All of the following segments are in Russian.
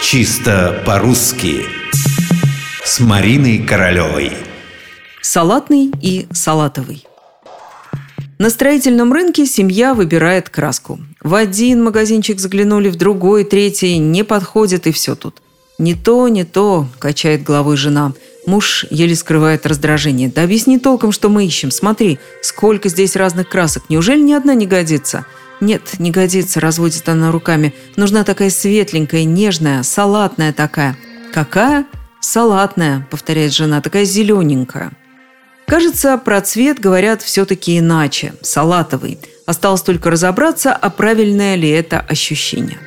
Чисто по-русски С Мариной Королевой Салатный и салатовый на строительном рынке семья выбирает краску. В один магазинчик заглянули, в другой, третий, не подходит и все тут. «Не то, не то», – качает головой жена. Муж еле скрывает раздражение. «Да объясни толком, что мы ищем. Смотри, сколько здесь разных красок. Неужели ни одна не годится?» «Нет, не годится», – разводит она руками. «Нужна такая светленькая, нежная, салатная такая». «Какая?» «Салатная», – повторяет жена, – «такая зелененькая». Кажется, про цвет говорят все-таки иначе – салатовый. Осталось только разобраться, а правильное ли это ощущение.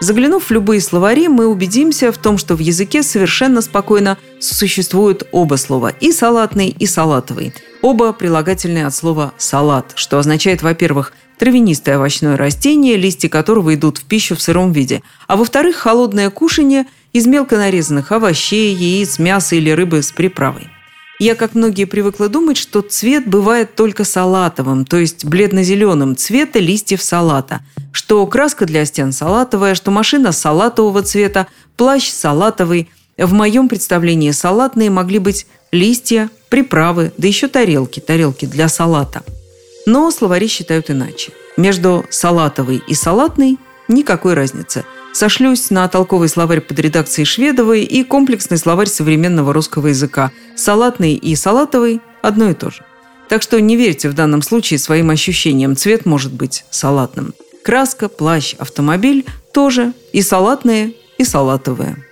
Заглянув в любые словари, мы убедимся в том, что в языке совершенно спокойно существуют оба слова – и салатный, и салатовый. Оба прилагательные от слова «салат», что означает, во-первых, травянистое овощное растение, листья которого идут в пищу в сыром виде, а во-вторых, холодное кушание из мелко нарезанных овощей, яиц, мяса или рыбы с приправой. Я, как многие, привыкла думать, что цвет бывает только салатовым, то есть бледно-зеленым цвета листьев салата, что краска для стен салатовая, что машина салатового цвета, плащ салатовый. В моем представлении салатные могли быть листья, приправы, да еще тарелки, тарелки для салата. Но словари считают иначе. Между салатовой и салатной никакой разницы – Сошлюсь на толковый словарь под редакцией Шведовой и комплексный словарь современного русского языка. Салатный и салатовый – одно и то же. Так что не верьте в данном случае своим ощущениям. Цвет может быть салатным. Краска, плащ, автомобиль – тоже и салатные, и салатовые.